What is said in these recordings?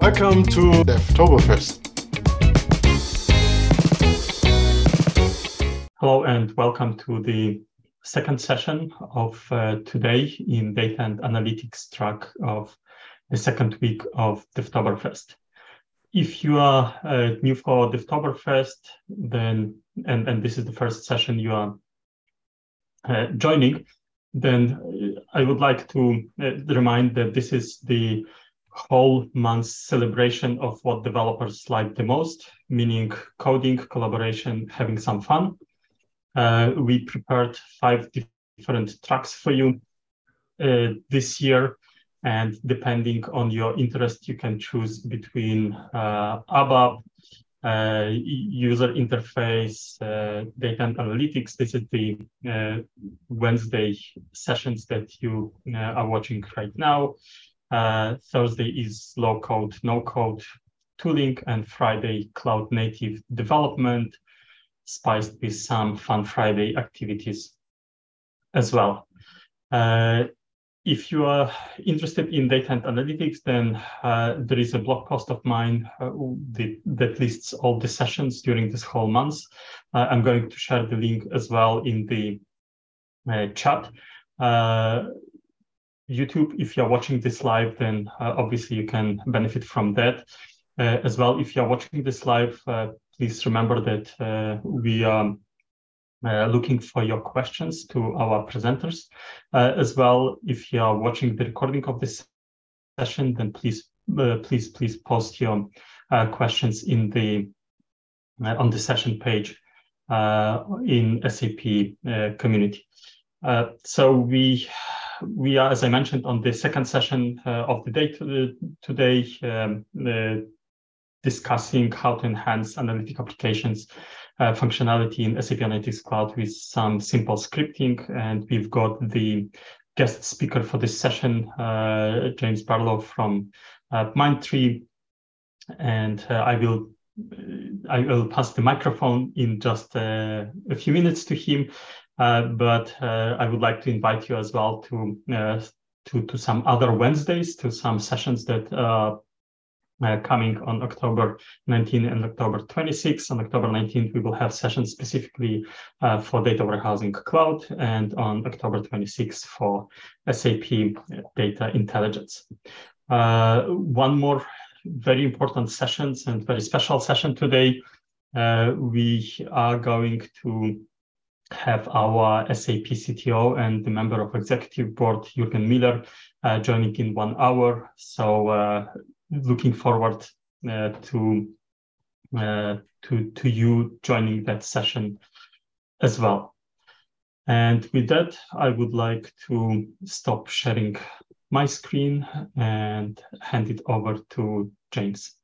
Welcome to Devtoberfest. Hello and welcome to the second session of uh, today in data and analytics track of the second week of Devtoberfest. If you are uh, new for Devtoberfest, then and, and this is the first session you are uh, joining, then I would like to uh, remind that this is the whole month celebration of what developers like the most, meaning coding, collaboration, having some fun. Uh, we prepared five different tracks for you uh, this year. And depending on your interest, you can choose between uh, ABAP, uh, user interface, uh, data and analytics. This is the uh, Wednesday sessions that you are watching right now. Thursday is low code, no code tooling, and Friday cloud native development, spiced with some fun Friday activities as well. Uh, if you are interested in data and analytics, then uh, there is a blog post of mine uh, that, that, lists all the sessions during this whole month. Uh, I'm going to share the link as well in the uh, chat. Uh, YouTube, if you're watching this live, then uh, obviously you can benefit from that. as well, if you're watching this live, please remember that we are uh, looking for your questions to our presenters. Uh, as well, if you are watching the recording of this session, then please, uh, please, please post your uh, questions in the uh, on the session page uh, in SAP community. so we we are, as I mentioned, on the second session of the day to, today, um, discussing how to enhance analytic applications uh, functionality in SAP Analytics Cloud with some simple scripting. And we've got the guest speaker for this session, uh, James Barlow from uh, Mindtree. And uh, I will I will pass the microphone in just uh, a few minutes to him. Uh, but I would like to invite you as well to to, to some other Wednesdays, to some sessions that uh, coming on October 19 and October 26. On October 19th, we will have sessions specifically uh, for data warehousing cloud, and on October 26th for SAP data intelligence. Uh, one more very important sessions and very special session today. Uh, we are going to have our SAP CTO and the member of executive board, Jürgen Müller, uh, joining in one hour. So uh, looking forward uh, to uh, to to you joining that session as well. And with that, I would like to stop sharing my screen and hand it over to James.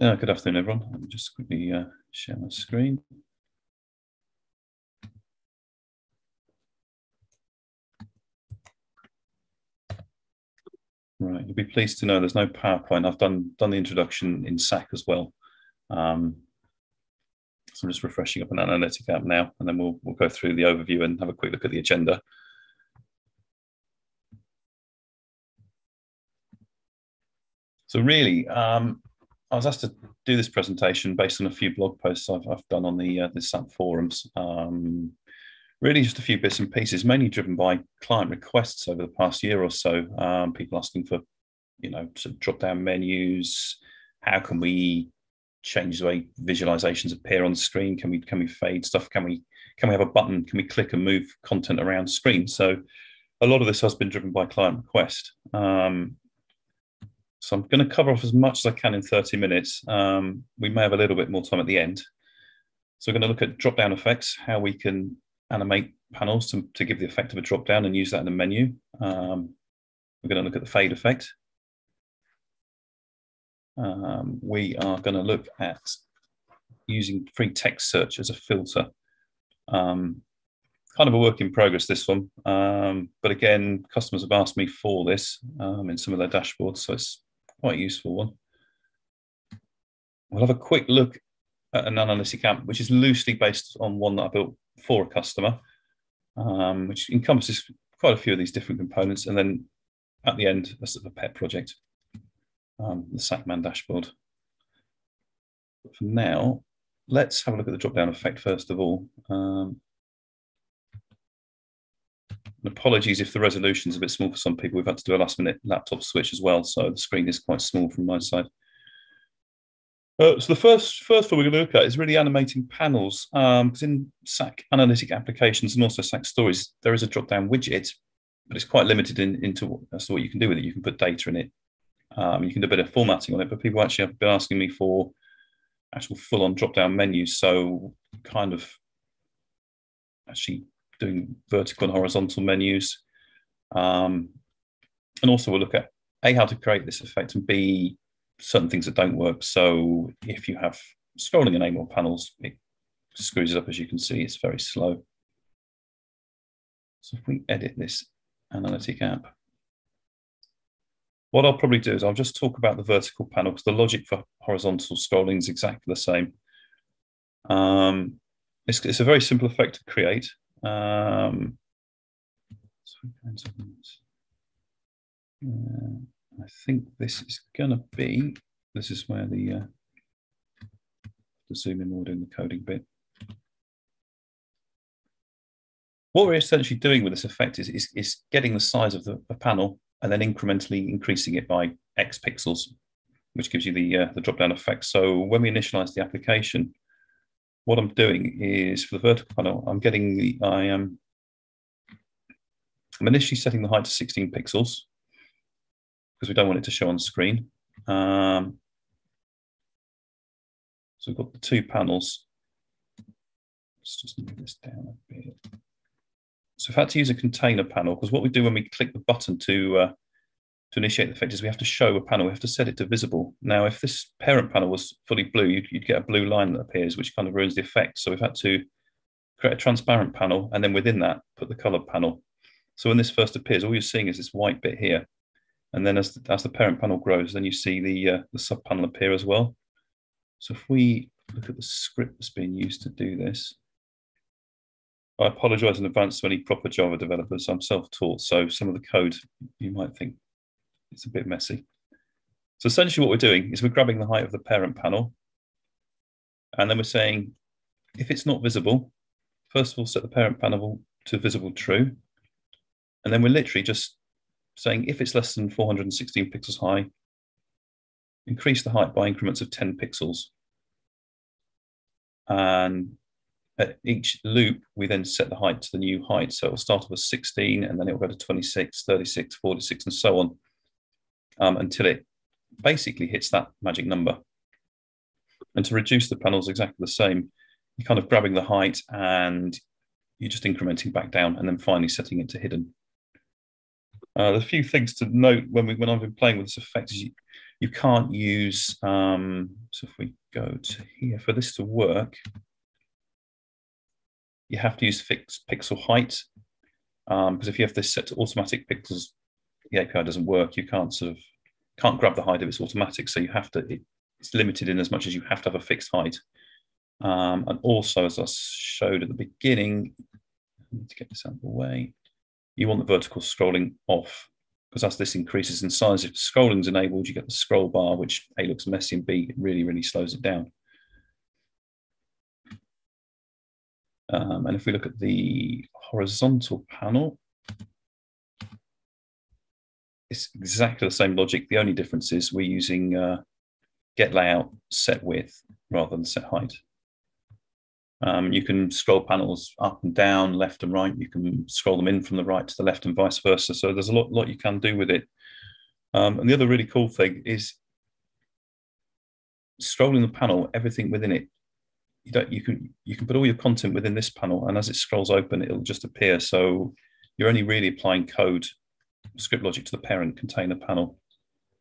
Uh, good afternoon, everyone. Me just quickly uh, share my screen. Right, you'll be pleased to know there's no PowerPoint. I've done done the introduction in SAC as well. Um, so I'm just refreshing up an analytic app now, and then we'll we'll go through the overview and have a quick look at the agenda. So really, um, I was asked to do this presentation based on a few blog posts I've, I've done on the uh, the SAP forums. Um, really just a few bits and pieces, mainly driven by client requests over the past year or so. Um, people asking for, you know, sort of drop down menus. How can we change the way visualizations appear on screen? Can we can we fade stuff? Can we can we have a button? Can we click and move content around screen? So a lot of this has been driven by client request. Um, so I'm going to cover off as much as I can in 30 minutes. Um, we may have a little bit more time at the end. So we're going to look at drop down effects, how we can animate panels to, to give the effect of a drop down and use that in the menu. Um, we're going to look at the fade effect. Um, we are going to look at using free text search as a filter. Um, kind of a work in progress, this one. Um, but again, customers have asked me for this um, in some of their dashboards, so it's quite a useful one. We'll have a quick look at an analytic app, which is loosely based on one that I built for a customer, um, which encompasses quite a few of these different components. And then at the end, a sort of a pet project. Um, the SACMAN dashboard. But for now, let's have a look at the drop-down effect first of all. Um, apologies if the resolution is a bit small for some people. We've had to do a last minute laptop switch as well, so the screen is quite small from my side. Uh, so the first first thing we're going to look at is really animating panels. Because um, in SAC analytic applications and also SAC stories, there is a drop-down widget, but it's quite limited in, into as to what you can do with it. You can put data in it. Um, you can do a bit of formatting on it, but people actually have been asking me for actual full-on drop-down menus. So kind of actually doing vertical and horizontal menus. Um, and also we'll look at A, how to create this effect, and B, certain things that don't work. So if you have scrolling enable panels, it screws it up as you can see, it's very slow. So if we edit this analytic app, what I'll probably do is I'll just talk about the vertical panel because the logic for horizontal scrolling is exactly the same. Um, it's, it's, a very simple effect to create. Um, uh, I think this is going to be, this is where the, uh, the zoom in doing the coding bit. What we're essentially doing with this effect is, is, is getting the size of the, the, panel and then incrementally increasing it by X pixels, which gives you the, uh, the drop-down effect. So when we initialize the application, what I'm doing is for the vertical panel, I'm getting the, I am, I'm initially setting the height to 16 pixels because we don't want it to show on screen. Um, so we've got the two panels. Let's just move this down a bit. So I've had to use a container panel because what we do when we click the button to uh, to initiate the effect is we have to show a panel. We have to set it to visible. Now, if this parent panel was fully blue, you'd, you'd get a blue line that appears, which kind of ruins the effect. So we've had to create a transparent panel and then within that, put the color panel. So when this first appears, all you're seeing is this white bit here. And then as the, as the parent panel grows, then you see the, uh, the sub panel appear as well. So if we look at the script that's being used to do this, I apologize in advance to any proper Java developers. I'm self-taught, so some of the code you might think it's a bit messy. So essentially what we're doing is we're grabbing the height of the parent panel, and then we're saying, if it's not visible, first of all, set the parent panel to visible true. And then we're literally just saying if it's less than 416 pixels high, increase the height by increments of 10 pixels. And at each loop, we then set the height to the new height. So it'll start off as 16 and then it'll go to 26, 36, 46, and so on um, until it basically hits that magic number. And to reduce the panels exactly the same, you're kind of grabbing the height and you're just incrementing back down and then finally setting it to hidden. Uh, a few things to note when we when I've been playing with this effect is you, you can't use um, so if we go to here for this to work, you have to use fixed pixel height because um, if you have this set to automatic pixels, the API doesn't work. You can't sort of can't grab the height if it's automatic, so you have to. It, it's limited in as much as you have to have a fixed height. Um, and also, as I showed at the beginning, to get this out of the way you want the vertical scrolling off because as this increases in size, if scrolling is enabled, you get the scroll bar, which A looks messy and B really, really slows it down. Um, and if we look at the horizontal panel, it's exactly the same logic. The only difference is we're using uh, get layout set width rather than set height. Um, you can scroll panels up and down, left and right. You can scroll them in from the right to the left and vice versa. So there's a lot, lot you can do with it. Um, and the other really cool thing is scrolling the panel, everything within it. You don't. You can you can put all your content within this panel, and as it scrolls open, it'll just appear. So you're only really applying code, script logic to the parent container panel.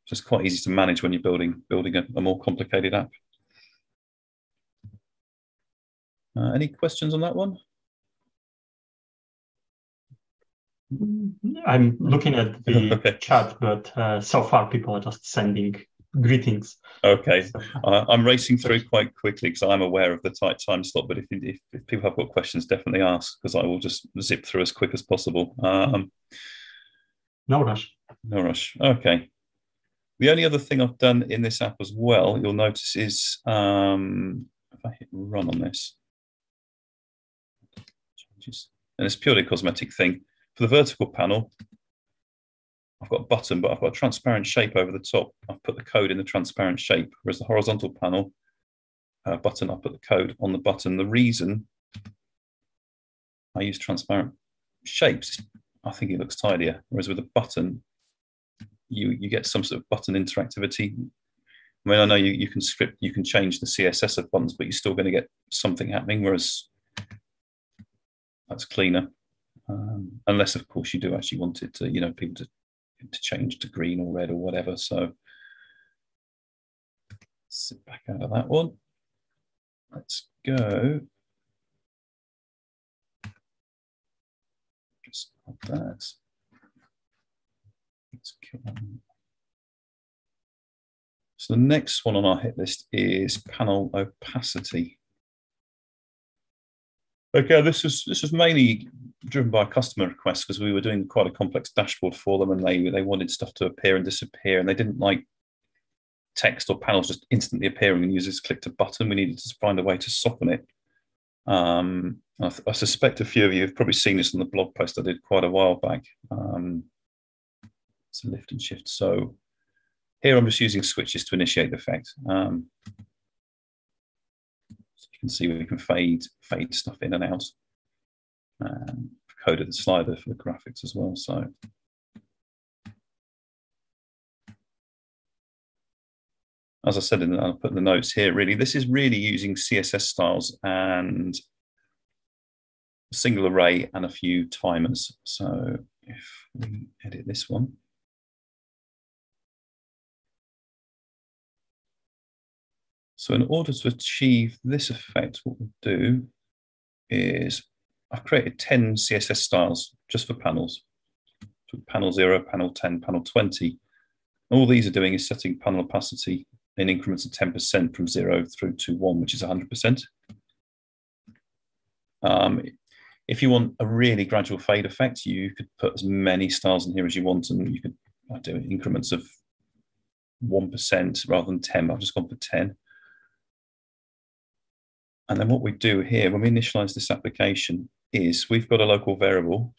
So it's quite easy to manage when you're building building a, a more complicated app. Uh, any questions on that one? I'm looking at the okay. chat, but uh, so far people are just sending greetings. Okay, uh, I'm racing through quite quickly because I'm aware of the tight time slot. But if, if, if people have got questions, definitely ask because I will just zip through as quick as possible. Um, no rush. No rush. Okay. The only other thing I've done in this app as well, you'll notice is um, if I hit run on this, changes, and it's purely a cosmetic thing. For the vertical panel, I've got a button, but I've got a transparent shape over the top. I've put the code in the transparent shape, whereas the horizontal panel uh, button, I put the code on the button. The reason I use transparent shapes, I think it looks tidier. Whereas with a button, you you get some sort of button interactivity. I mean, I know you, you can script, you can change the CSS of buttons, but you're still going to get something happening. Whereas that's cleaner, um, unless of course you do actually want it to, you know, people to to change to green or red or whatever. So sit back out of that one. Let's go. Just that. Let's kill. So the next one on our hit list is panel opacity. Okay, this was this was mainly driven by customer requests because we were doing quite a complex dashboard for them, and they they wanted stuff to appear and disappear, and they didn't like text or panels just instantly appearing and users clicked a button. We needed to find a way to soften it. Um, I, I, suspect a few of you have probably seen this on the blog post I did quite a while back. Um, it's a lift and shift. So here I'm just using switches to initiate the effect. Um, can see we can fade fade stuff in and out. Um, coded the slider for the graphics as well. So as I said, in the, I'll put the notes here, really, this is really using CSS styles and single array and a few timers. So if we edit this one, So in order to achieve this effect, what we'll do is I've created 10 CSS styles just for panels. So panel 0, panel 10, panel 20. All these are doing is setting panel opacity in increments of 10% from 0 through to 1, which is 100%. Um, if you want a really gradual fade effect, you could put as many styles in here as you want, and you could do increments of 1% rather than 10. I've just gone for 10. And then what we do here when we initialize this application is we've got a local variable,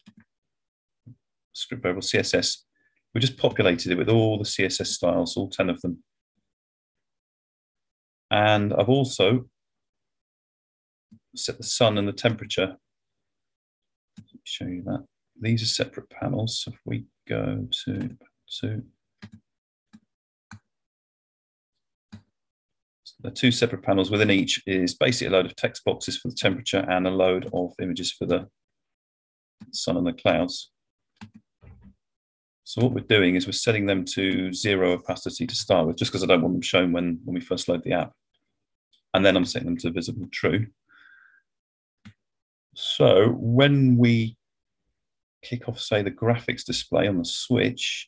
script variable CSS. We just populated it with all the CSS styles, all 10 of them. And I've also set the sun and the temperature. Let me show you that. These are separate panels. So if we go to, to the two separate panels within each is basically a load of text boxes for the temperature and a load of images for the sun and the clouds. So what we're doing is we're setting them to zero opacity to start with, just because I don't want them shown when, when we first load the app. And then I'm setting them to visible true. So when we kick off, say, the graphics display on the switch,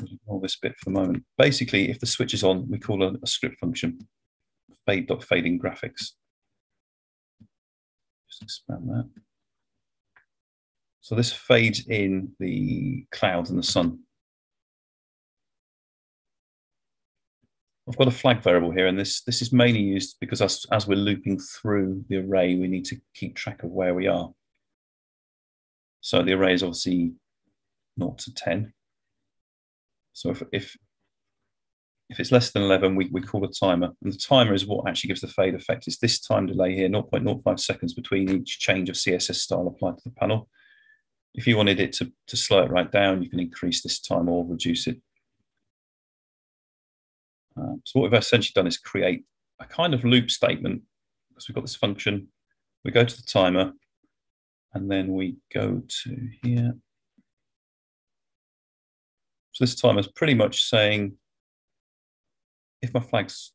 ignore this bit for a moment. Basically, if the switch is on, we call a, a script function, fade.fading graphics. Just expand that. So this fades in the clouds and the sun. I've got a flag variable here, and this, this is mainly used because as, as we're looping through the array, we need to keep track of where we are. So the array is obviously 0 to 10. So if, if, if it's less than 11, we, we call a timer. And the timer is what actually gives the fade effect. It's this time delay here, 0.05 seconds between each change of CSS style applied to the panel. If you wanted it to, to slow it right down, you can increase this time or reduce it. Uh, so what we've essentially done is create a kind of loop statement because we've got this function. We go to the timer and then we go to here so this time is pretty much saying if my flag's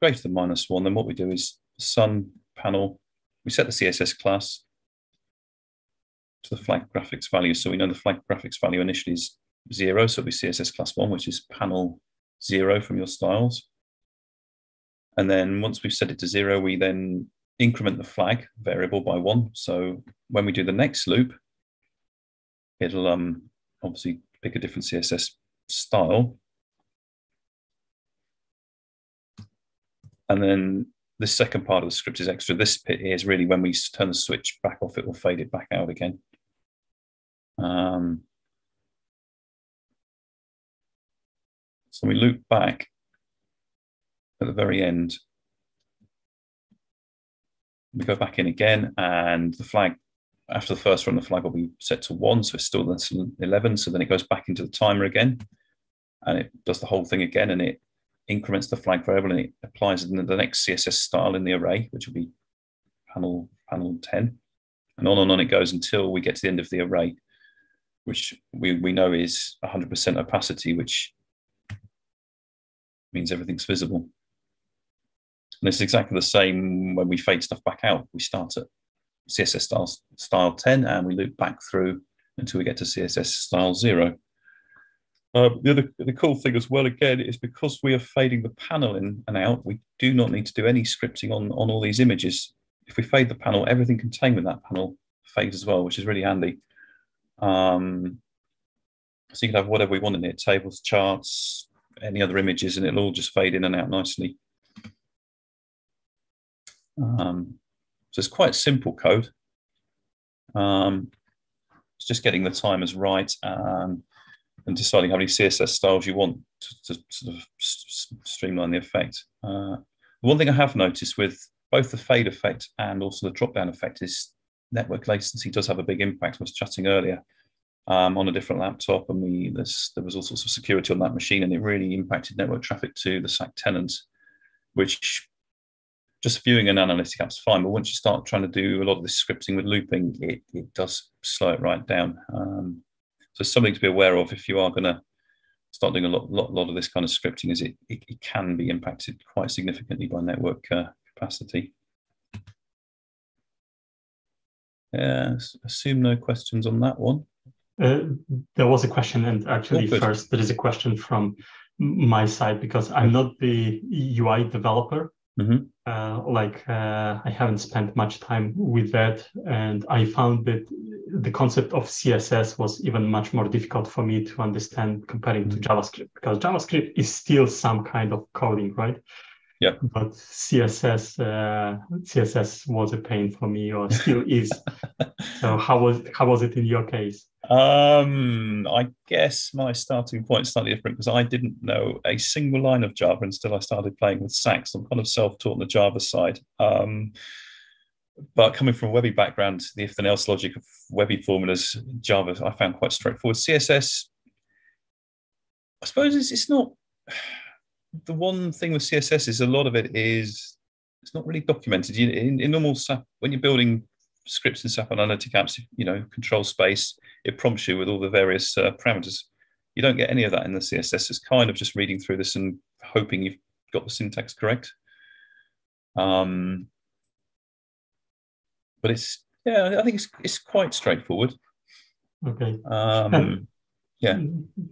greater than minus one, then what we do is sun panel, we set the CSS class to the flag graphics value. So we know the flag graphics value initially is zero, so it'll be CSS class one, which is panel zero from your styles. And then once we've set it to zero, we then increment the flag variable by one. So when we do the next loop, it'll um, obviously pick a different CSS style. And then the second part of the script is extra. This bit here is really when we turn the switch back off, it will fade it back out again. Um, so we loop back at the very end. We go back in again and the flag, after the first run, the flag will be set to one. So it's still 11. So then it goes back into the timer again and it does the whole thing again and it increments the flag variable and it applies the next CSS style in the array, which will be panel, panel 10. And on and on it goes until we get to the end of the array, which we, we know is 100% opacity, which means everything's visible. And it's exactly the same when we fade stuff back out. We start at CSS style, style 10 and we loop back through until we get to CSS style 0. Uh, the other the cool thing as well again is because we are fading the panel in and out, we do not need to do any scripting on, on all these images. If we fade the panel, everything contained with that panel fades as well, which is really handy. Um, so you can have whatever we want in it, tables, charts, any other images, and it'll all just fade in and out nicely. Um, so it's quite simple code. Um, it's just getting the timers right. Um, and deciding how many CSS styles you want to, to sort of streamline the effect. Uh, one thing I have noticed with both the fade effect and also the drop down effect is network latency does have a big impact. I was chatting earlier um, on a different laptop, and we there was all sorts of security on that machine, and it really impacted network traffic to the SAC tenant, which just viewing an analytic app's fine, but once you start trying to do a lot of this scripting with looping, it, it does slow it right down. Um, so something to be aware of if you are going to start doing a lot, lot, lot of this kind of scripting is it, it, it can be impacted quite significantly by network uh, capacity. Yeah, assume no questions on that one. Uh, there was a question, and actually, oh, first there is a question from my side because I'm not the UI developer. Mm-hmm. Uh, like uh, I haven't spent much time with that, and I found that the concept of CSS was even much more difficult for me to understand comparing mm-hmm. to JavaScript because JavaScript is still some kind of coding, right? Yeah. But CSS, uh, CSS was a pain for me, or still is. so how was how was it in your case? Um, I guess my starting point is slightly different because I didn't know a single line of Java until I started playing with SAC. I'm kind of self-taught on the Java side. Um, but coming from a WebI background, the if then else logic of WebI formulas, Java, I found quite straightforward. CSS, I suppose it's, it's not the one thing with CSS is a lot of it is it's not really documented. You, in, in normal SAP, when you're building scripts in SAP Analytic apps, you know, control space, it prompts you with all the various uh, parameters. You don't get any of that in the CSS. It's kind of just reading through this and hoping you've got the syntax correct. Um, but it's yeah, I think it's it's quite straightforward. Okay. Um, yeah.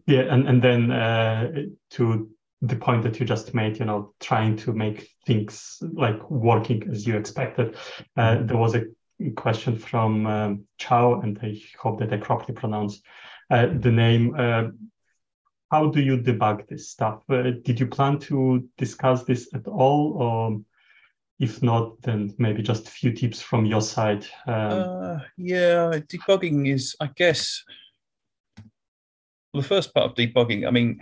Yeah, and and then uh, to the point that you just made, you know, trying to make things like working as you expected. Uh, mm-hmm. there was a question from um, Chow, and I hope that I properly pronounce uh, the name. Uh, how do you debug this stuff? Uh, did you plan to discuss this at all? Or if not, then maybe just a few tips from your side. Um, uh, yeah, debugging is, I guess, well, the first part of debugging, I mean,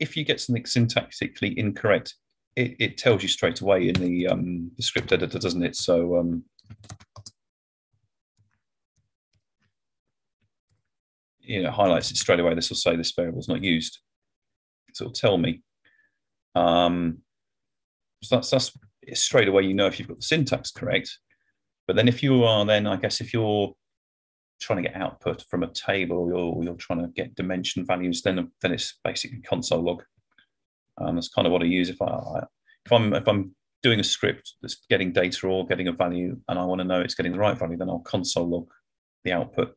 if you get something syntactically incorrect, it, it tells you straight away in the, um, the script editor, doesn't it? So um, you know, highlights it straight away. This will say this variable is not used. So it'll tell me. Um, so that's, that's straight away, you know, if you've got the syntax correct. But then if you are then, I guess, if you're trying to get output from a table or you're trying to get dimension values, then then it's basically console log. Um, that's kind of what I use if I if I'm if I'm doing a script that's getting data or getting a value and I want to know it's getting the right value, then I'll console log the output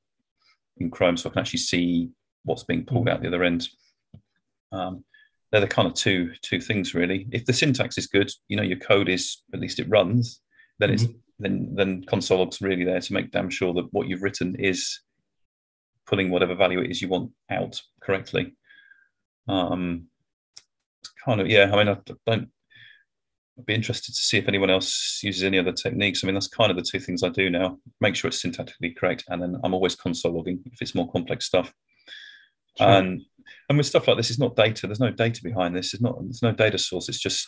in Chrome so I can actually see what's being pulled out the other end. Um, they're the kind of two two things really. If the syntax is good, you know your code is at least it runs. Then mm-hmm. it's then then console log's really there to make damn sure that what you've written is pulling whatever value it is you want out correctly. Um, kind of yeah. I mean, I don't. I'd be interested to see if anyone else uses any other techniques. I mean, that's kind of the two things I do now. Make sure it's syntactically correct, and then I'm always console logging if it's more complex stuff. Sure. And and with stuff like this, it's not data. There's no data behind this. It's not. There's no data source. It's just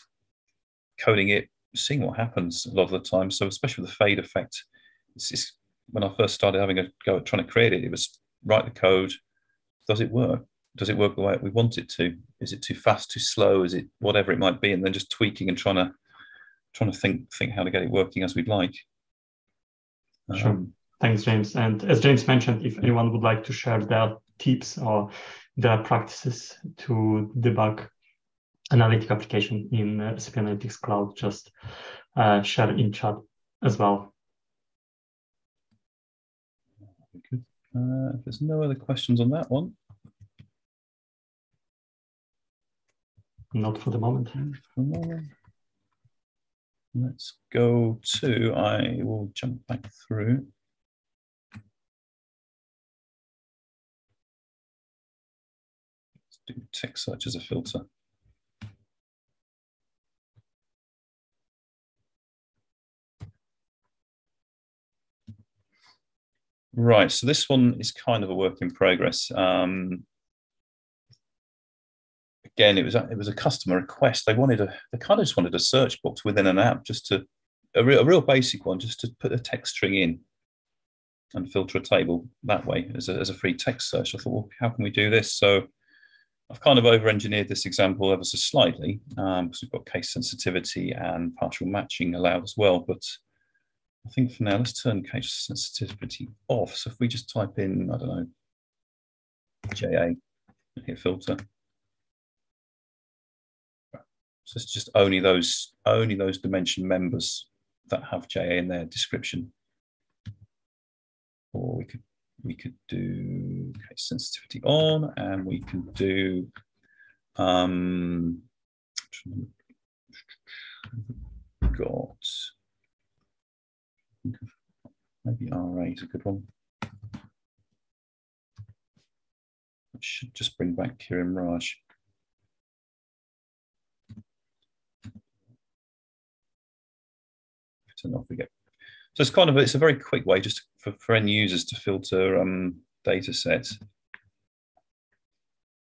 coding it, seeing what happens a lot of the time. So especially with the fade effect, when I first started having a go at trying to create it, it was write the code. Does it work? Does it work the way we want it to? Is it too fast, too slow? Is it whatever it might be? And then just tweaking and trying to trying to think think how to get it working as we'd like. Sure. Um, Thanks, James. And as James mentioned, if anyone would like to share their tips or their practices to debug analytic application in uh, SAP Analytics Cloud, just uh, share in chat as well. Uh, if there's no other questions on that one. Not for the moment. For the moment. Let's go to, I will jump back through. Let's do text search as a filter. Right, so this one is kind of a work in progress. Um, again, it was a, it was a customer request. They wanted a they kind of just wanted a search box within an app, just to a real, a real basic one, just to put a text string in and filter a table that way as a, as a free text search. I thought, well, how can we do this? So I've kind of over-engineered this example ever so slightly um, because we've got case sensitivity and partial matching allowed as well. But I think for now, let's turn case sensitivity off. So if we just type in, I don't know, JA hit filter. So it's just only those only those dimension members that have JA in their description. Or we could we could do case sensitivity on and we can do um got Maybe R8 is a good one. It should just bring back Kiran Raj. Turn off again. So it's kind of it's a very quick way just for, for end users to filter um, data sets.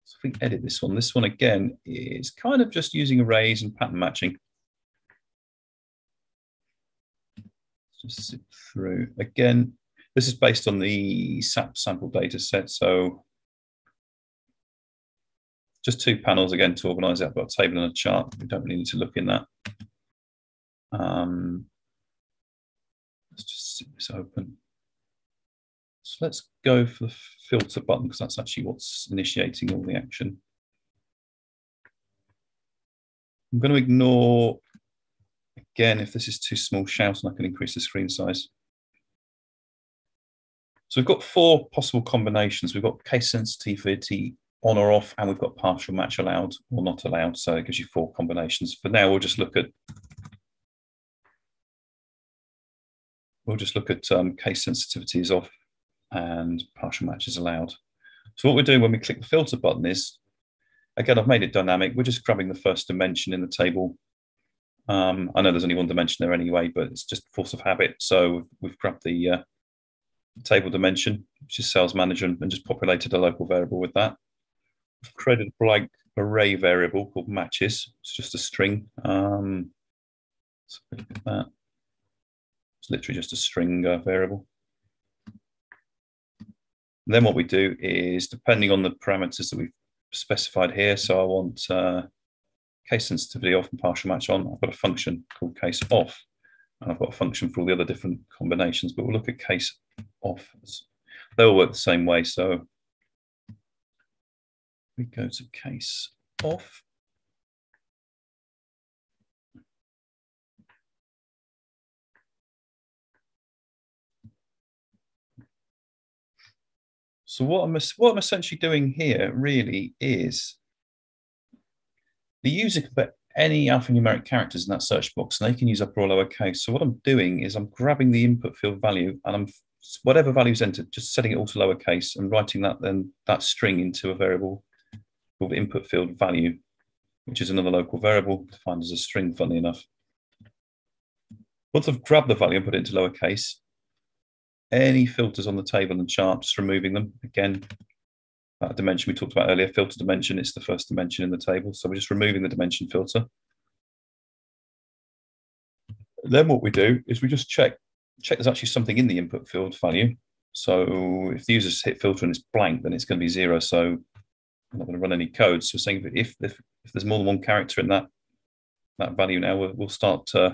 So if we edit this one, this one again is kind of just using arrays and pattern matching. Just zip through. Again, this is based on the SAP sample data set. So just two panels again to organize it. I've got a table and a chart. We don't really need to look in that. Um, let's just zip this open. So let's go for the filter button because that's actually what's initiating all the action. I'm going to ignore Again, if this is too small, shout and I can increase the screen size. So we've got four possible combinations. We've got case sensitivity on or off, and we've got partial match allowed or not allowed. So it gives you four combinations. For now, we'll just look at we'll just look at um, case sensitivity is off and partial match is allowed. So what we're doing when we click the filter button is, again, I've made it dynamic. We're just grabbing the first dimension in the table um, I know there's only one dimension there anyway, but it's just force of habit. So we've grabbed the uh, table dimension, which is sales manager, and just populated a local variable with that. We've created a blank array variable called matches. It's just a string. Um, look at that. It's literally just a string uh, variable. And then what we do is, depending on the parameters that we've specified here, so I want uh, case sensitivity off and partial match on, I've got a function called case off. And I've got a function for all the other different combinations, but we'll look at case off. They all work the same way. So we go to case off. So what I'm, what I'm essentially doing here really is the user can put any alphanumeric characters in that search box and they can use upper or lower case. So what I'm doing is I'm grabbing the input field value and I'm whatever values entered, just setting it all to lowercase and writing that then that string into a variable called input field value, which is another local variable defined as a string, funnily enough. Once I've grabbed the value and put it into lowercase, any filters on the table and chart, just removing them. Again, that dimension we talked about earlier, filter dimension, it's the first dimension in the table. So we're just removing the dimension filter. Then what we do is we just check, check there's actually something in the input field value. So if the user's hit filter and it's blank, then it's going to be zero. So I'm not going to run any code. So saying if, if, if there's more than one character in that, that value now, we'll, we'll start uh,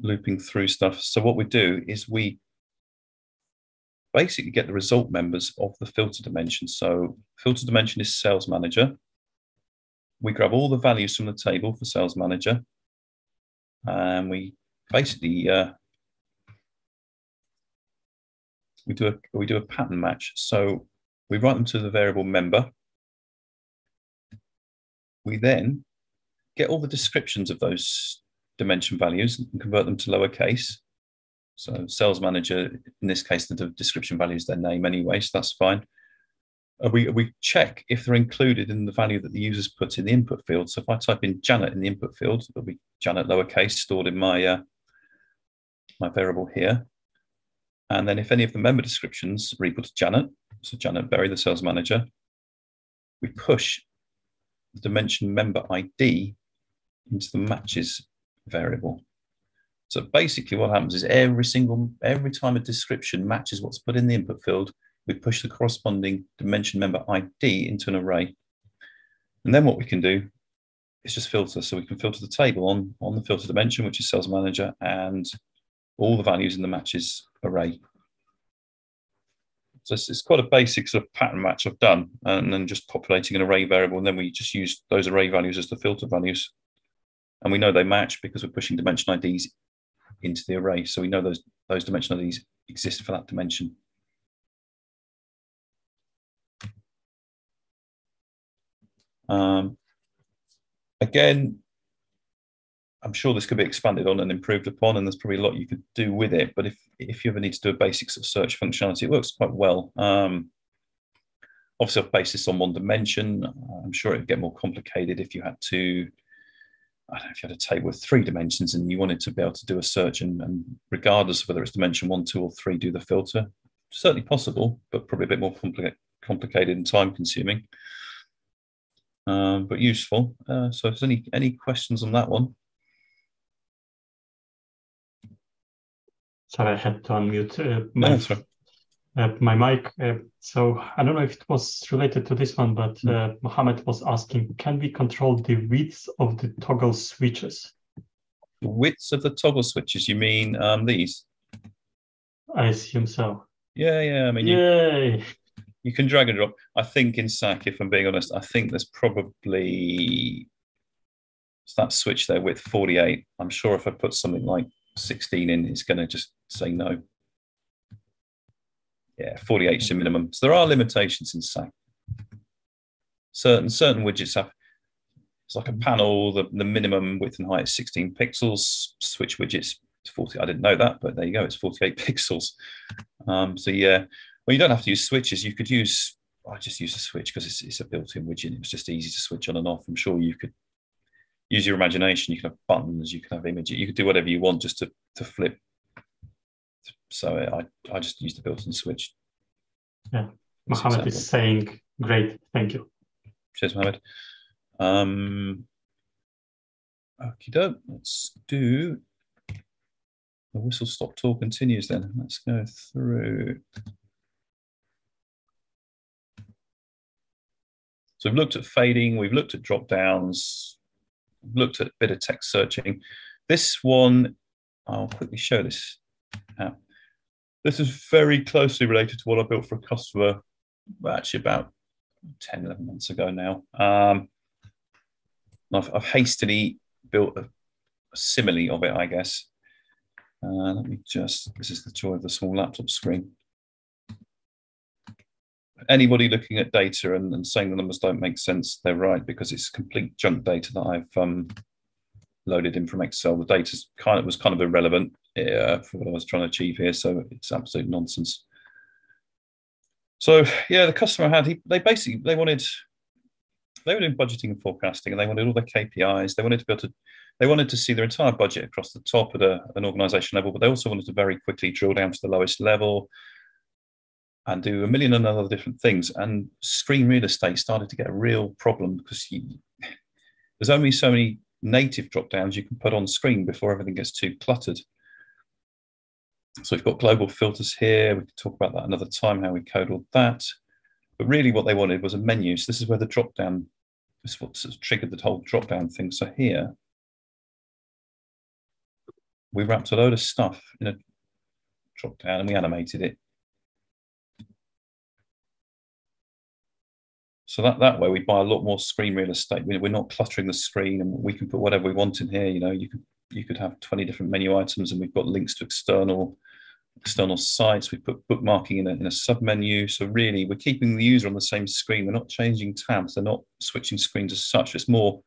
looping through stuff. So what we do is we basically get the result members of the filter dimension. So filter dimension is sales manager. We grab all the values from the table for sales manager and we basically uh, we do a we do a pattern match. So we write them to the variable member. We then get all the descriptions of those dimension values and convert them to lowercase. So sales manager, in this case, the description value is their name anyway, so that's fine. Uh, we, we check if they're included in the value that the user's put in the input field. So if I type in Janet in the input field, it'll be Janet lowercase stored in my, uh, my variable here. And then if any of the member descriptions are equal to Janet, so Janet Berry, the sales manager, we push the dimension member ID into the matches variable. So basically what happens is every single, every time a description matches what's put in the input field, we push the corresponding dimension member ID into an array. And then what we can do is just filter. So we can filter the table on, on the filter dimension, which is sales manager, and all the values in the matches array. So it's, it's quite a basic sort of pattern match I've done, and then just populating an array variable, and then we just use those array values as the filter values. And we know they match because we're pushing dimension IDs into the array. So we know those, those dimension IDs exist for that dimension. Um, again, I'm sure this could be expanded on and improved upon, and there's probably a lot you could do with it. But if if you ever need to do a basics of search functionality, it works quite well. Um, obviously, I've based this on one dimension. I'm sure it'd get more complicated if you had to. I don't know if you had a table with three dimensions and you wanted to be able to do a search, and, and regardless of whether it's dimension one, two, or three, do the filter. Certainly possible, but probably a bit more compli complicated and time consuming um, but useful. Uh, so if there's any, any questions on that one. Sorry, I had to unmute uh, my, uh, my mic. Uh, so I don't know if it was related to this one, but mm. uh, Mohammed was asking, can we control the width of the toggle switches? The widths of the toggle switches, you mean um, these? I assume so. Yeah, yeah. I mean, Yay! You, you can drag and drop. I think in SAC, if I'm being honest, I think there's probably that switch there with 48. I'm sure if I put something like 16 in, it's going to just say no. Yeah, 48 is the minimum. So there are limitations in SAC. Certain certain widgets have it's like a panel. The, the minimum width and height is 16 pixels. Switch widgets 40. I didn't know that, but there you go. It's 48 pixels. Um, so yeah, well, you don't have to use switches. You could use, I just use a switch because it's, it's a built-in widget. It was just easy to switch on and off. I'm sure you could use your imagination. You can have buttons, you can have images, you could do whatever you want just to, to flip. So I, I just used the built-in switch. Yeah, Mohammed is saying, great, thank you. Cheers, Mohammed. Um, okay, doke. Let's do the whistle stop tour continues then. Let's go through. So we've looked at fading, we've looked at drop downs, looked at a bit of text searching. This one, I'll quickly show this. Now, this is very closely related to what I built for a customer actually about 10, 11 months ago now. Um, I've, I've, hastily built a, a simile of it, I guess. Uh, let me just, this is the joy of the small laptop screen anybody looking at data and, and, saying the numbers don't make sense, they're right because it's complete junk data that I've um, loaded in from Excel. The data kind of was kind of irrelevant. yeah, for what I was trying to achieve here. So it's absolute nonsense. So yeah, the customer had he they basically they wanted they were doing budgeting and forecasting, and they wanted all their KPIs. They wanted to be able to they wanted to see their entire budget across the top at a, an organization level, but they also wanted to very quickly drill down to the lowest level and do a million and other different things. And screen real estate started to get a real problem because you, there's only so many native drop downs you can put on screen before everything gets too cluttered. So we've got global filters here. We can talk about that another time, how we code all that. But really what they wanted was a menu. So this is where the drop down, this is what triggered the whole drop down thing. So here, we wrapped a load of stuff in a drop down and we animated it. So that, that way we buy a lot more screen real estate. We're not cluttering the screen and we can put whatever we want in here. You know, you could you could have 20 different menu items and we've got links to external external sites. We put bookmarking in a, in a sub menu. So really we're keeping the user on the same screen. We're not changing tabs. They're not switching screens as such. It's more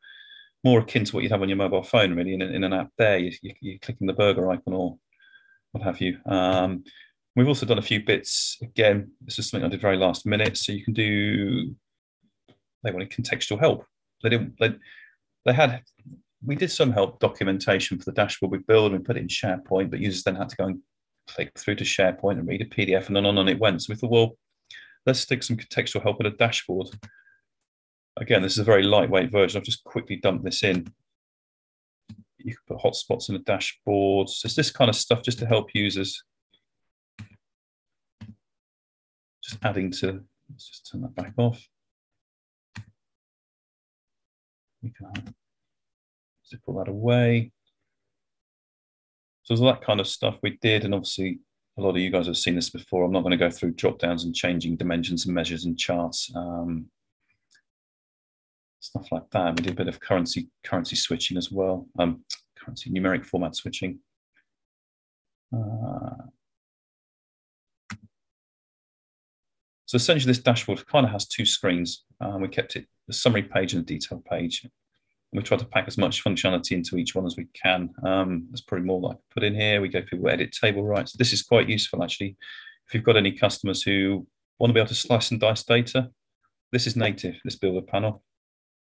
more akin to what you'd have on your mobile phone, really, in, in an app there. You, are clicking the burger icon or what have you. Um, we've also done a few bits. Again, this is something I did very last minute. So you can do, they wanted contextual help. They didn't, they, they had, we did some help documentation for the dashboard we built and we put it in SharePoint, but users then had to go and click through to SharePoint and read a PDF and on and on it went. So we thought, well, let's stick some contextual help in a dashboard Again, this is a very lightweight version. I've just quickly dumped this in. You can put hotspots in the dashboard. So it's this kind of stuff just to help users. Just adding to, let's just turn that back off. We can zip all that away. So there's all that kind of stuff we did. And obviously a lot of you guys have seen this before. I'm not going to go through drop downs and changing dimensions and measures and charts. Um, stuff like that. We did a bit of currency currency switching as well, um, currency numeric format switching. Uh, so essentially, this dashboard kind of has two screens. Um, we kept it the summary page and the detail page. We try to pack as much functionality into each one as we can. Um, there's probably more that I could put in here. We go through edit table rights. This is quite useful actually. If you've got any customers who want to be able to slice and dice data, this is native, this builder panel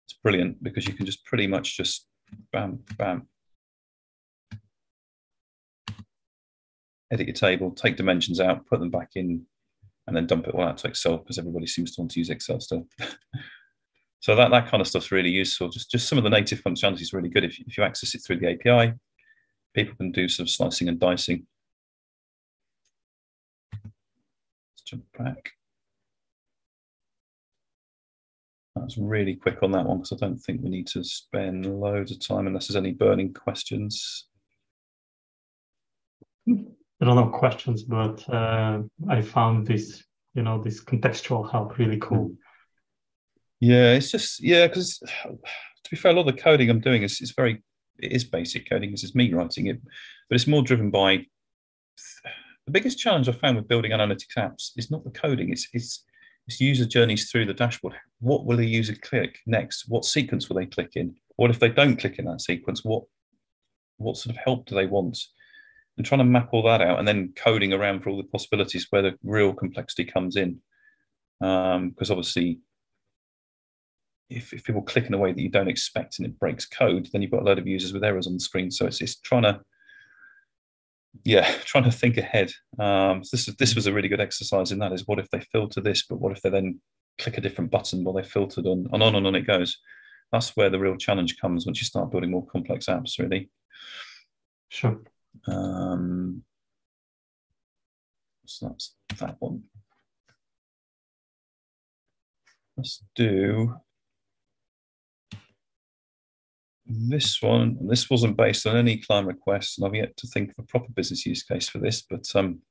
it's brilliant because you can just pretty much just bam, bam, edit your table, take dimensions out, put them back in, and then dump it all out to Excel because everybody seems to want to use Excel still. so that, that kind of stuff's really useful. Just, just some of the native functionality is really good. If, if you access it through the API, people can do some slicing and dicing. Let's jump back. That's really quick on that one because I don't think we need to spend loads of time unless there's any burning questions. I don't know questions, but uh, I found this, you know, this contextual help really cool. Yeah, it's just yeah, because to be fair, a lot of the coding I'm doing is, is very it is basic coding. This is me writing it, but it's more driven by the biggest challenge I found with building analytics apps is not the coding. It's it's it's user journeys through the dashboard. What will a user click next? What sequence will they click in? What if they don't click in that sequence? What what sort of help do they want? And trying to map all that out and then coding around for all the possibilities where the real complexity comes in. Um, because obviously, if, if people click in a way that you don't expect and it breaks code, then you've got a load of users with errors on the screen. So it's, it's trying to yeah, trying to think ahead. Um, so this this was a really good exercise in that. Is what if they filter this, but what if they then click a different button while they filtered on and on and on it goes. That's where the real challenge comes once you start building more complex apps. Really. Sure. Um, so that's that one. Let's do this one, this wasn't based on any client requests, and I've yet to think of a proper business use case for this, but um,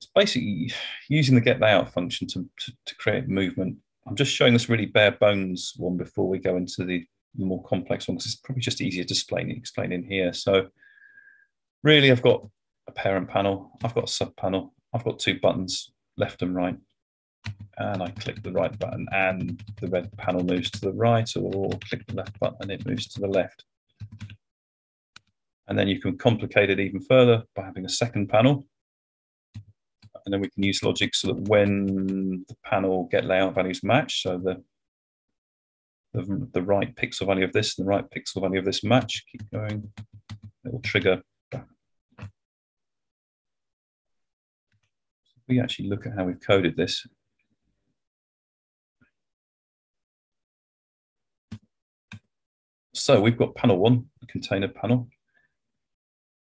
it's basically using the get layout function to, to, to, create movement. I'm just showing this really bare bones one before we go into the, more complex one, because it's probably just easier to explain, explain in here. So really, I've got a parent panel, I've got a sub panel, I've got two buttons, left and right and I click the right button and the red panel moves to the right or click the left button and it moves to the left. And then you can complicate it even further by having a second panel. And then we can use logic so that when the panel get layout values match, so the, the, the right pixel value of this and the right pixel value of this match, keep going, it will trigger. We actually look at how we've coded this. So we've got panel one, the container panel.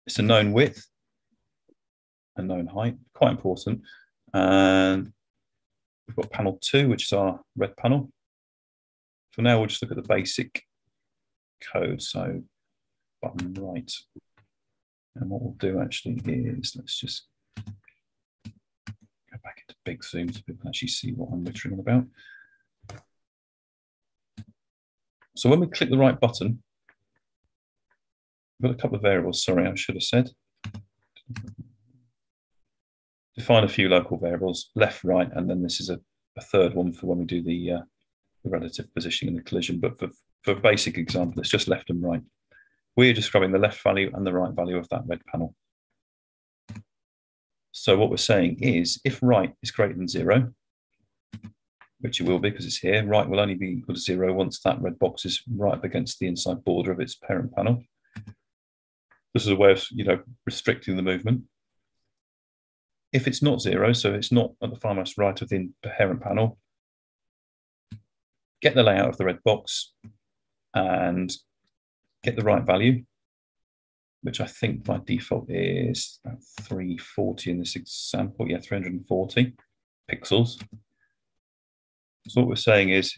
It's a known width, a known height, quite important. And we've got panel two, which is our red panel. For now, we'll just look at the basic code. So button right. And what we'll do actually is, let's just go back into big zoom so people can actually see what I'm on about. So when we click the right button, we've got a couple of variables, sorry, I should have said. Define a few local variables, left, right, and then this is a, a third one for when we do the, uh, the relative positioning and the collision. But for, for basic example, it's just left and right. We're describing the left value and the right value of that red panel. So what we're saying is if right is greater than zero, which it will be because it's here. Right will only be equal to zero once that red box is right up against the inside border of its parent panel. This is a way of, you know, restricting the movement. If it's not zero, so it's not at the farmost right of the parent panel, get the layout of the red box and get the right value, which I think by default is 340 in this example. Yeah, 340 pixels. So what we're saying is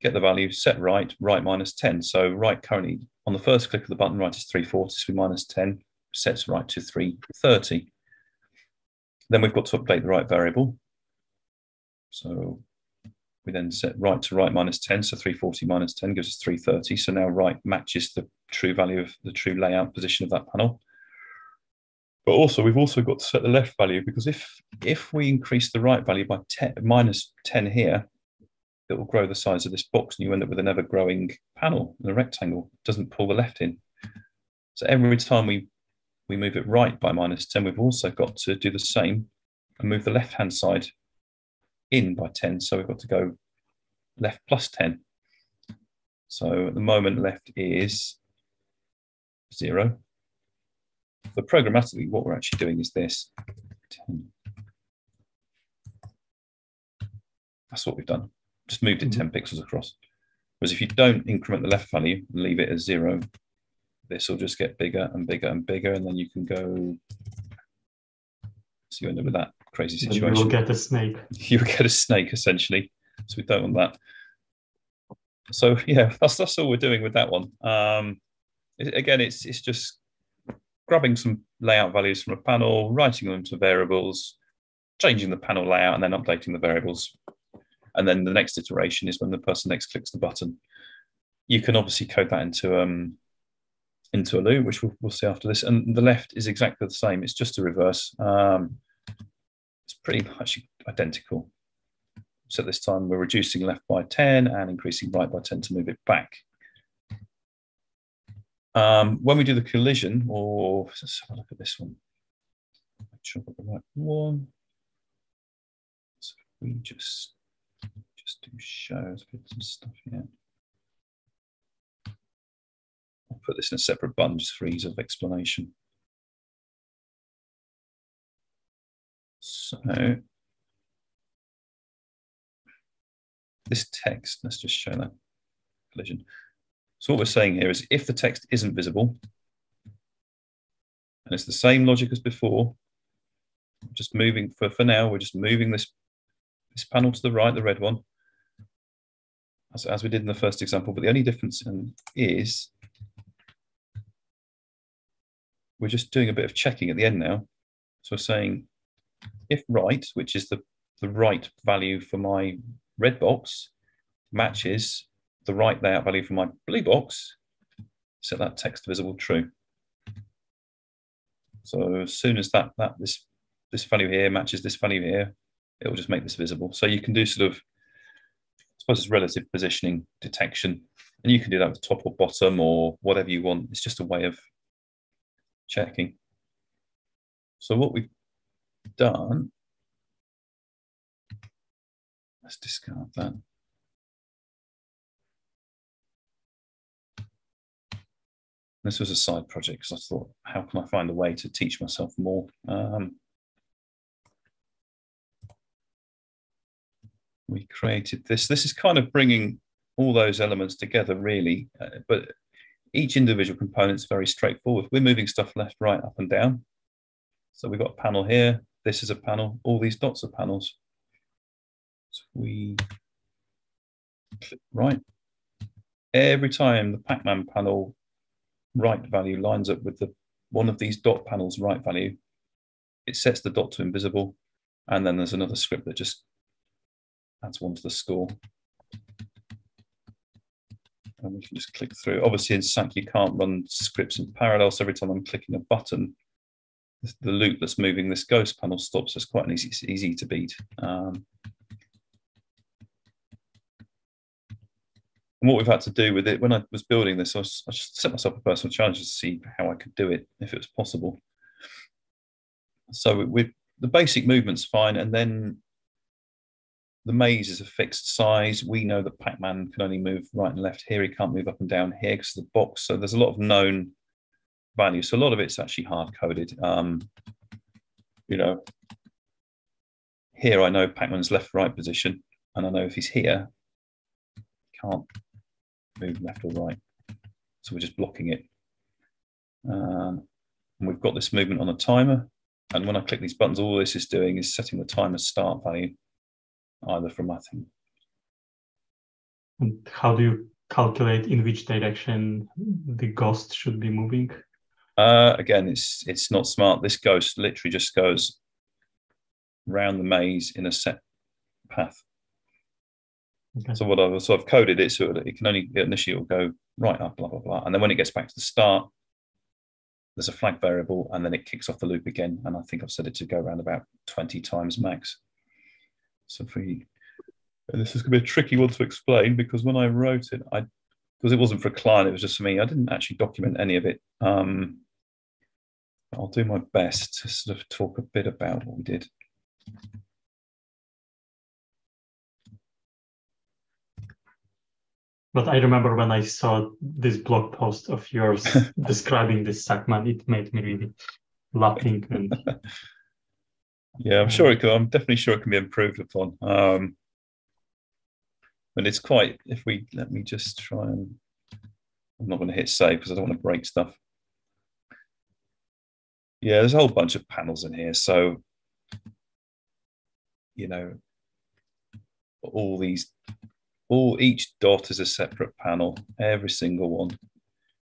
get the value, set right, right minus 10. So right currently on the first click of the button, right is 340, so minus 10 sets right to 330. Then we've got to update the right variable. So we then set right to right minus 10, so 340 minus 10 gives us 330. So now right matches the true value of the true layout position of that panel. But also, we've also got to set the left value because if if we increase the right value by 10, minus 10 here, it will grow the size of this box and you end up with an ever-growing panel and a rectangle. Doesn't pull the left in. So every time we, we move it right by minus 10, we've also got to do the same and move the left-hand side in by 10. So we've got to go left plus 10. So at the moment, left is 0. But programmatically, what we're actually doing is this. That's what we've done. Just moved it mm-hmm. 10 pixels across. Whereas if you don't increment the left value and leave it as zero, this will just get bigger and bigger and bigger. And then you can go, so you end up with that crazy situation. You'll get a snake. You'll get a snake essentially. So we don't want that. So yeah, that's, that's all we're doing with that one. Um, it, again, it's, it's just grabbing some layout values from a panel, writing them to variables, changing the panel layout, and then updating the variables. And then the next iteration is when the person next clicks the button. You can obviously code that into um, into a loop, which we'll, we'll see after this. And the left is exactly the same. It's just a reverse. Um, it's pretty much identical. So this time we're reducing left by 10 and increasing right by 10 to move it back. Um, when we do the collision, or let's have a look at this one. Make sure I've got the right one. So we just just do shows, put some stuff here. I'll put this in a separate button just for ease of explanation. So this text, let's just show that collision. So what we're saying here is if the text isn't visible, and it's the same logic as before, just moving, for, for now, we're just moving this, this panel to the right, the red one, as, as we did in the first example, but the only difference is we're just doing a bit of checking at the end now. So we're saying if right, which is the, the right value for my red box, matches the right layout value for my blue box, set that text visible true. So as soon as that, that this, this value here matches this value here, it will just make this visible. So you can do sort of, I suppose it's relative positioning detection, and you can do that with top or bottom or whatever you want. It's just a way of checking. So what we've done, let's discard that. This was a side project because I thought, how can I find a way to teach myself more? Um, we created this. This is kind of bringing all those elements together, really. Uh, but each individual component is very straightforward. We're moving stuff left, right, up, and down. So we've got a panel here. This is a panel. All these dots are panels. So we click right. Every time the Pac-Man panel right value lines up with the one of these dot panels right value, it sets the dot to invisible. And then there's another script that just adds one to the score. And we can just click through. Obviously in SAC, you can't run scripts in parallel. So every time I'm clicking a button, the loop that's moving this ghost panel stops. It's quite an easy, easy to beat. Um, And what we've had to do with it, when I was building this, I, was, I just set myself a personal challenge to see how I could do it if it was possible. So with the basic movement's fine, and then the maze is a fixed size. We know that Pac-Man can only move right and left here. He can't move up and down here because of the box. So there's a lot of known values. So a lot of it's actually hard coded. Um, you know, here I know Pac-Man's left right position, and I know if he's here, can't move left or right. So we're just blocking it. Um, and we've got this movement on a timer. And when I click these buttons, all this is doing is setting the timer start value, either from nothing. And how do you calculate in which direction the ghost should be moving? Uh, again, it's it's not smart. This ghost literally just goes round the maze in a set path. Okay. So what I've sort of coded it so that it can only initially it'll go right up, blah blah blah, and then when it gets back to the start, there's a flag variable, and then it kicks off the loop again. And I think I've set it to go around about 20 times max. So if we, this is going to be a tricky one to explain because when I wrote it, I because it wasn't for a client, it was just for me. I didn't actually document any of it. Um, I'll do my best to sort of talk a bit about what we did. But I remember when I saw this blog post of yours describing this segment, it made me really laughing. And yeah, I'm sure it can. I'm definitely sure it can be improved upon. Um, but it's quite. If we let me just try and, I'm not going to hit save because I don't want to break stuff. Yeah, there's a whole bunch of panels in here, so you know, all these all each dot is a separate panel, every single one,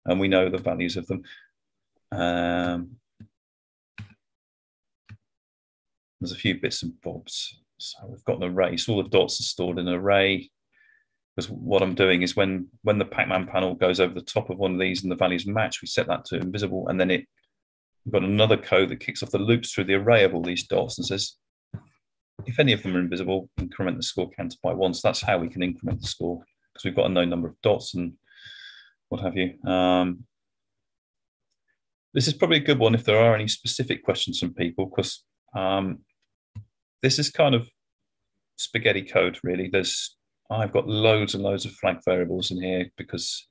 and we know the values of them. Um, there's a few bits and bobs. So we've got an array. So all the dots are stored in an array. Because what I'm doing is when when the Pac-Man panel goes over the top of one of these and the values match, we set that to invisible, and then it we've got another code that kicks off the loops through the array of all these dots and says, if any of them are invisible, increment the score counter by one. So that's how we can increment the score because we've got a known number of dots and what have you. Um, this is probably a good one if there are any specific questions from people because um, this is kind of spaghetti code really. There's I've got loads and loads of flag variables in here because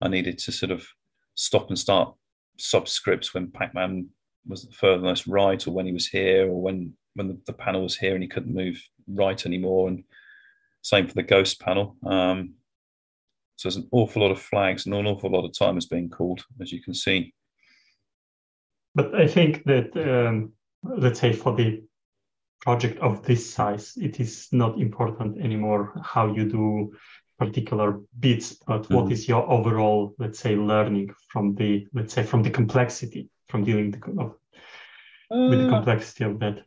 I needed to sort of stop and start subscripts when Pac-Man was furthest right or when he was here or when when the, the, panel was here and he couldn't move right anymore. And same for the ghost panel. Um, so there's an awful lot of flags and an awful lot of time is being called, as you can see. But I think that, um, let's say for the project of this size, it is not important anymore how you do particular bits, but mm-hmm. what is your overall, let's say, learning from the, let's say, from the complexity, from dealing the, of, uh, with the uh, complexity of that?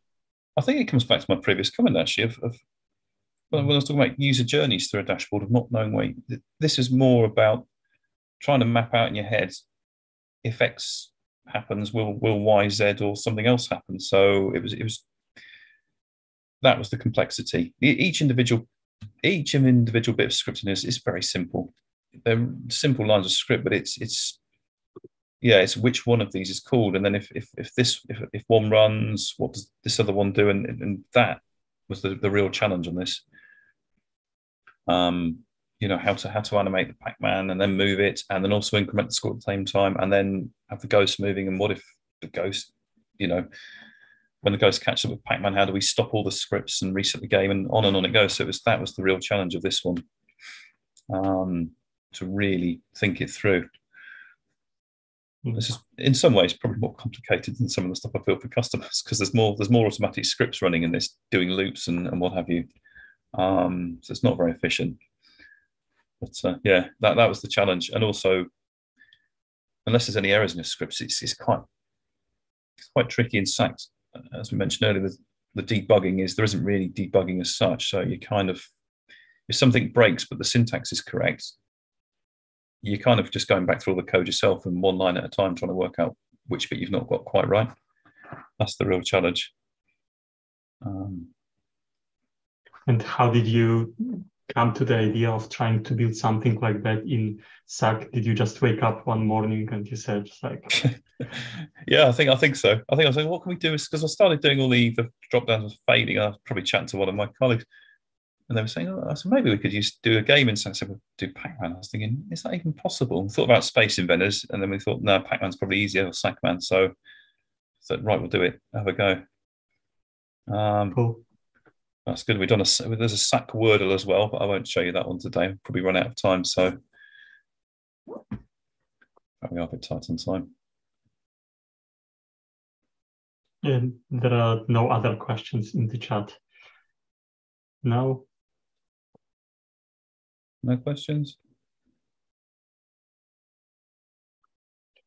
I think it comes back to my previous comment actually of, of when I was talking about user journeys through a dashboard of not knowing where you, this is more about trying to map out in your head if X happens, will will Y Z or something else happen. So it was it was that was the complexity. Each individual each individual bit of scripting is, is very simple. They're simple lines of script, but it's it's yeah, it's which one of these is called, and then if if if this if if one runs, what does this other one do? And and that was the the real challenge on this. Um, you know how to how to animate the Pac-Man and then move it, and then also increment the score at the same time, and then have the ghost moving. And what if the ghost, you know, when the ghost catches up with Pac-Man, how do we stop all the scripts and reset the game, and on and on it goes. So it was that was the real challenge of this one, um, to really think it through. This is in some ways probably more complicated than some of the stuff I built for customers because there's more there's more automatic scripts running in this, doing loops and, and what have you. Um, so it's not very efficient. But uh, yeah, that, that was the challenge. And also, unless there's any errors in your scripts, it's, it's quite it's quite tricky in SACS. As we mentioned earlier, the, the debugging is there isn't really debugging as such. So you kind of if something breaks but the syntax is correct, you're kind of just going back through all the code yourself and one line at a time trying to work out which bit you've not got quite right. That's the real challenge. Um, and how did you come to the idea of trying to build something like that in SAC? Did you just wake up one morning and you said like Yeah, I think I think so. I think I was like, what can we do? Because I started doing all the, the drop downs with fading. I probably chatting to one of my colleagues. And they were saying, oh, I said, maybe we could use do a game in SAC. So do Pac-Man. I was thinking, is that even possible? We thought about Space Invaders, and then we thought, no, Pac-Man's probably easier, or SAC-Man. So, so right, we'll do it. Have a go. Um, cool. That's good. We've done a there's a SAC Wordle as well, but I won't show you that one today. I'll probably run out of time, so we are a bit tight on time. And there are no other questions in the chat. No. No questions.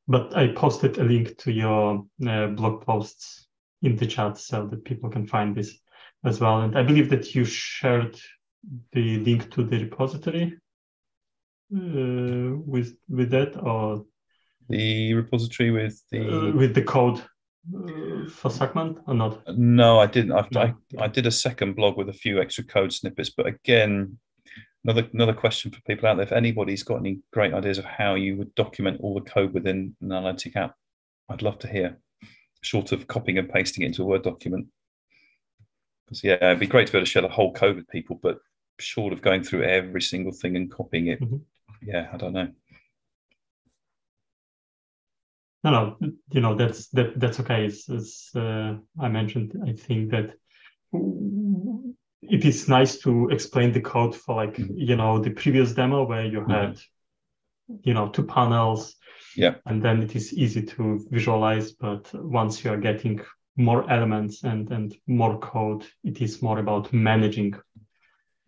But I posted a link to your uh, blog posts in the chat so that people can find this as well. And I believe that you shared the link to the repository uh, with with that, or the repository with the uh, with the code uh, for segment or not? No, I didn't. I, I, I did a second blog with a few extra code snippets, but again, another another question for people out there: if anybody's got any great ideas of how you would document all the code within an analytic app, I'd love to hear. Short of copying and pasting it into a Word document. Because yeah, it'd be great to be able to share the whole code with people, but short of going through every single thing and copying it, mm-hmm. yeah, I don't know. No, no, you know that's that that's okay. As, as uh, I mentioned, I think that it is nice to explain the code for like mm-hmm. you know the previous demo where you mm-hmm. had mm-hmm. you know two panels, yeah, and then it is easy to visualize. But once you are getting more elements and and more code it is more about managing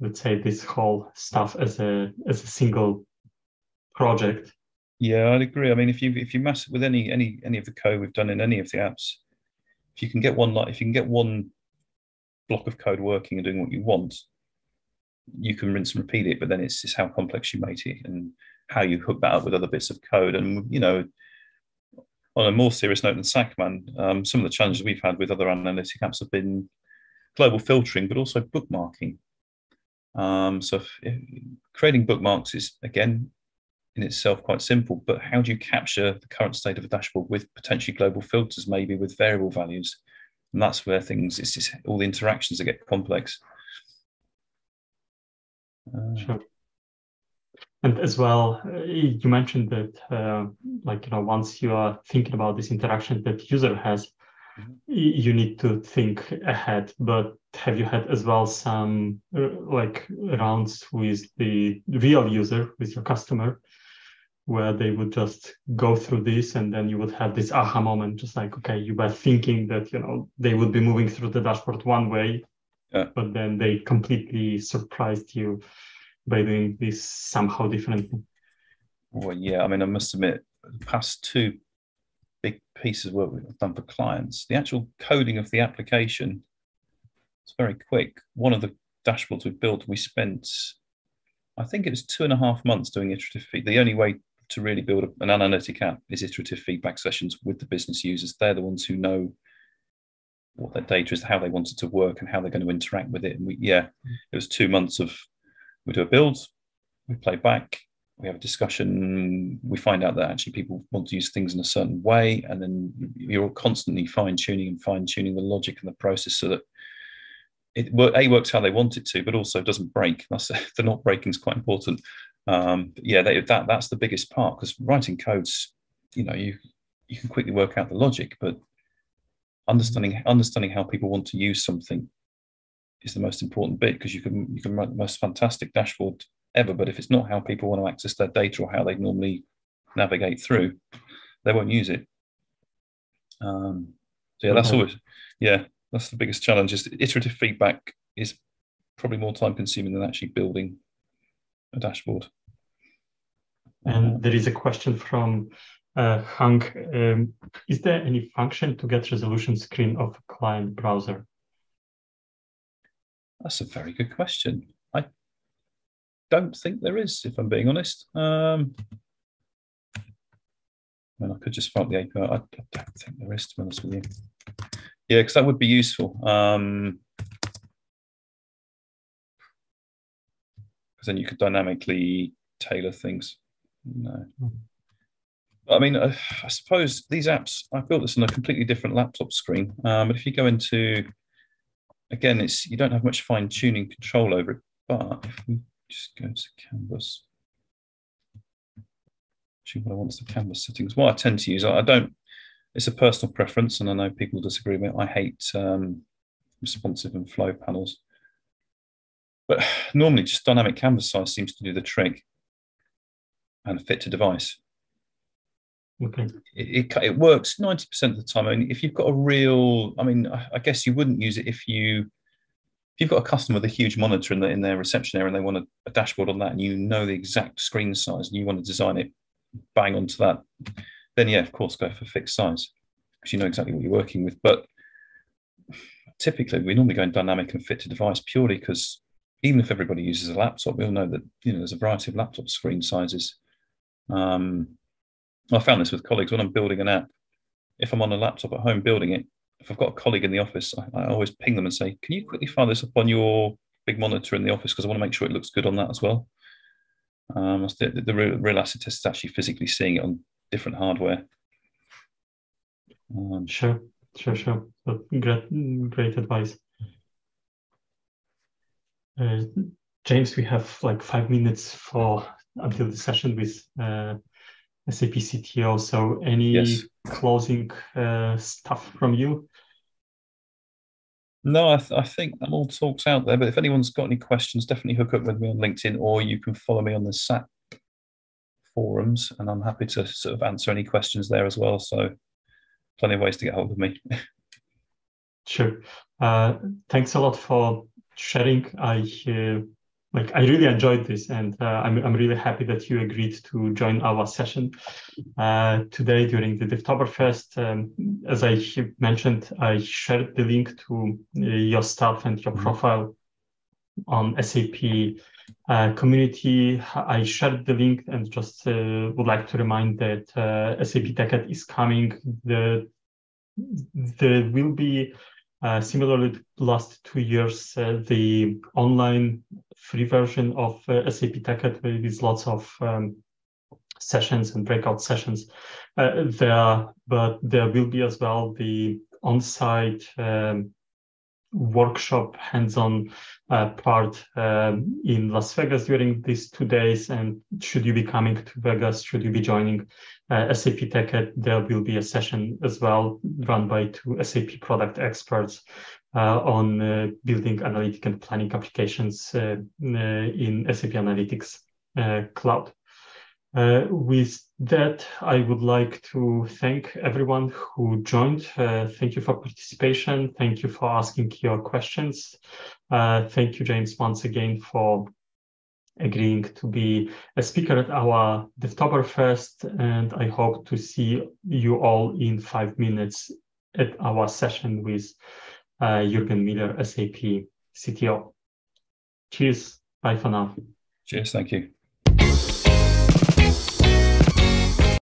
let's say this whole stuff as a as a single project yeah i'd agree i mean if you if you mess with any any any of the code we've done in any of the apps if you can get one like if you can get one block of code working and doing what you want you can rinse and repeat it but then it's just how complex you make it and how you hook that up with other bits of code and you know on a more serious note than SACMAN, um, some of the challenges we've had with other analytic apps have been global filtering, but also bookmarking. Um, so if, if creating bookmarks is again in itself quite simple, but how do you capture the current state of a dashboard with potentially global filters, maybe with variable values? And that's where things, it's just all the interactions that get complex. Uh, sure and as well you mentioned that uh, like you know once you are thinking about this interaction that user has mm-hmm. you need to think ahead but have you had as well some uh, like rounds with the real user with your customer where they would just go through this and then you would have this aha moment just like okay you were thinking that you know they would be moving through the dashboard one way yeah. but then they completely surprised you by doing this somehow differently? Well, yeah, I mean, I must admit, the past two big pieces of work we've done for clients, the actual coding of the application it's very quick. One of the dashboards we built, we spent, I think it was two and a half months doing iterative feedback. The only way to really build an analytic app is iterative feedback sessions with the business users. They're the ones who know what their data is, how they want it to work, and how they're going to interact with it. And we, yeah, mm. it was two months of we do a build, we play back, we have a discussion. We find out that actually people want to use things in a certain way, and then you're constantly fine tuning and fine tuning the logic and the process so that it a works how they want it to, but also doesn't break. That's the not breaking is quite important. Um, yeah, they, that that's the biggest part because writing codes, you know, you you can quickly work out the logic, but understanding understanding how people want to use something is the most important bit because you can you can write the most fantastic dashboard ever, but if it's not how people want to access their data or how they normally navigate through, they won't use it. Um, so yeah, that's always yeah, that's the biggest challenge. Is iterative feedback is probably more time consuming than actually building a dashboard. And there is a question from uh, Hank. Um, is there any function to get resolution screen of client browser? That's a very good question. I don't think there is, if I'm being honest. Um, I mean, I could just find the API. I, I, don't think there is, to be honest with you. Yeah, because that would be useful. Um, because then you could dynamically tailor things. No. I mean, uh, I suppose these apps, I built this on a completely different laptop screen. Um, but if you go into, again, it's you don't have much fine tuning control over it. But if we just go to Canvas, actually, what I want is the Canvas settings. What I tend to use, I don't, it's a personal preference, and I know people disagree with it. I hate um, responsive and flow panels. But normally, just dynamic canvas size seems to do the trick and fit to device. Okay. It, it, it works 90% of the time. I mean, if you've got a real, I mean, I, I guess you wouldn't use it if you, if you've got a customer with a huge monitor in, the, in their reception area and they want a, a dashboard on that and you know the exact screen size and you want to design it bang onto that, then yeah, of course, go for fixed size because you know exactly what you're working with. But typically, we normally go in dynamic and fit to device purely because even if everybody uses a laptop, we all know that you know there's a variety of laptop screen sizes. Um, I found this with colleagues when I'm building an app. If I'm on a laptop at home building it, if I've got a colleague in the office, I, I always ping them and say, "Can you quickly fire this up on your big monitor in the office because I want to make sure it looks good on that as well." Um, the, the, real, real asset test is actually physically seeing it on different hardware. Um, sure, sure, sure. Great, great advice. Uh, James, we have like five minutes for until the session with uh, SAP CTO. So, any yes. closing uh, stuff from you? No, I, th- I, think that all talks out there. But if anyone's got any questions, definitely hook up with me on LinkedIn, or you can follow me on the SAP forums, and I'm happy to sort of answer any questions there as well. So, plenty of ways to get hold of me. sure. Uh, thanks a lot for sharing. I uh, like I really enjoyed this, and uh, I'm I'm really happy that you agreed to join our session uh, today during the Devtoberfest. Um, as I mentioned, I shared the link to uh, your stuff and your mm-hmm. profile on SAP uh, community. I shared the link and just uh, would like to remind that uh, SAP TechEd is coming. The there will be uh, similarly last two years, uh, the online free version of uh, SAP TechEd with lots of um, sessions and breakout sessions uh, there, but there will be as well the on-site um, workshop hands-on uh, part um, in Las Vegas during these two days. And should you be coming to Vegas, should you be joining uh, SAP TechEd, there will be a session as well run by two SAP product experts uh, on uh, building analytic and planning applications uh, uh, in SAP Analytics Cloud. Uh, with that, I would like to thank everyone who joined. Uh, thank you for participation. Thank you for asking your questions. Uh, thank you, James, once again for agreeing to be a speaker at our Devtoberfest. And I hope to see you all in five minutes at our session with uh, Jürgen Müller, SAP CTO. Cheers. Bye for now. Cheers. Thank you.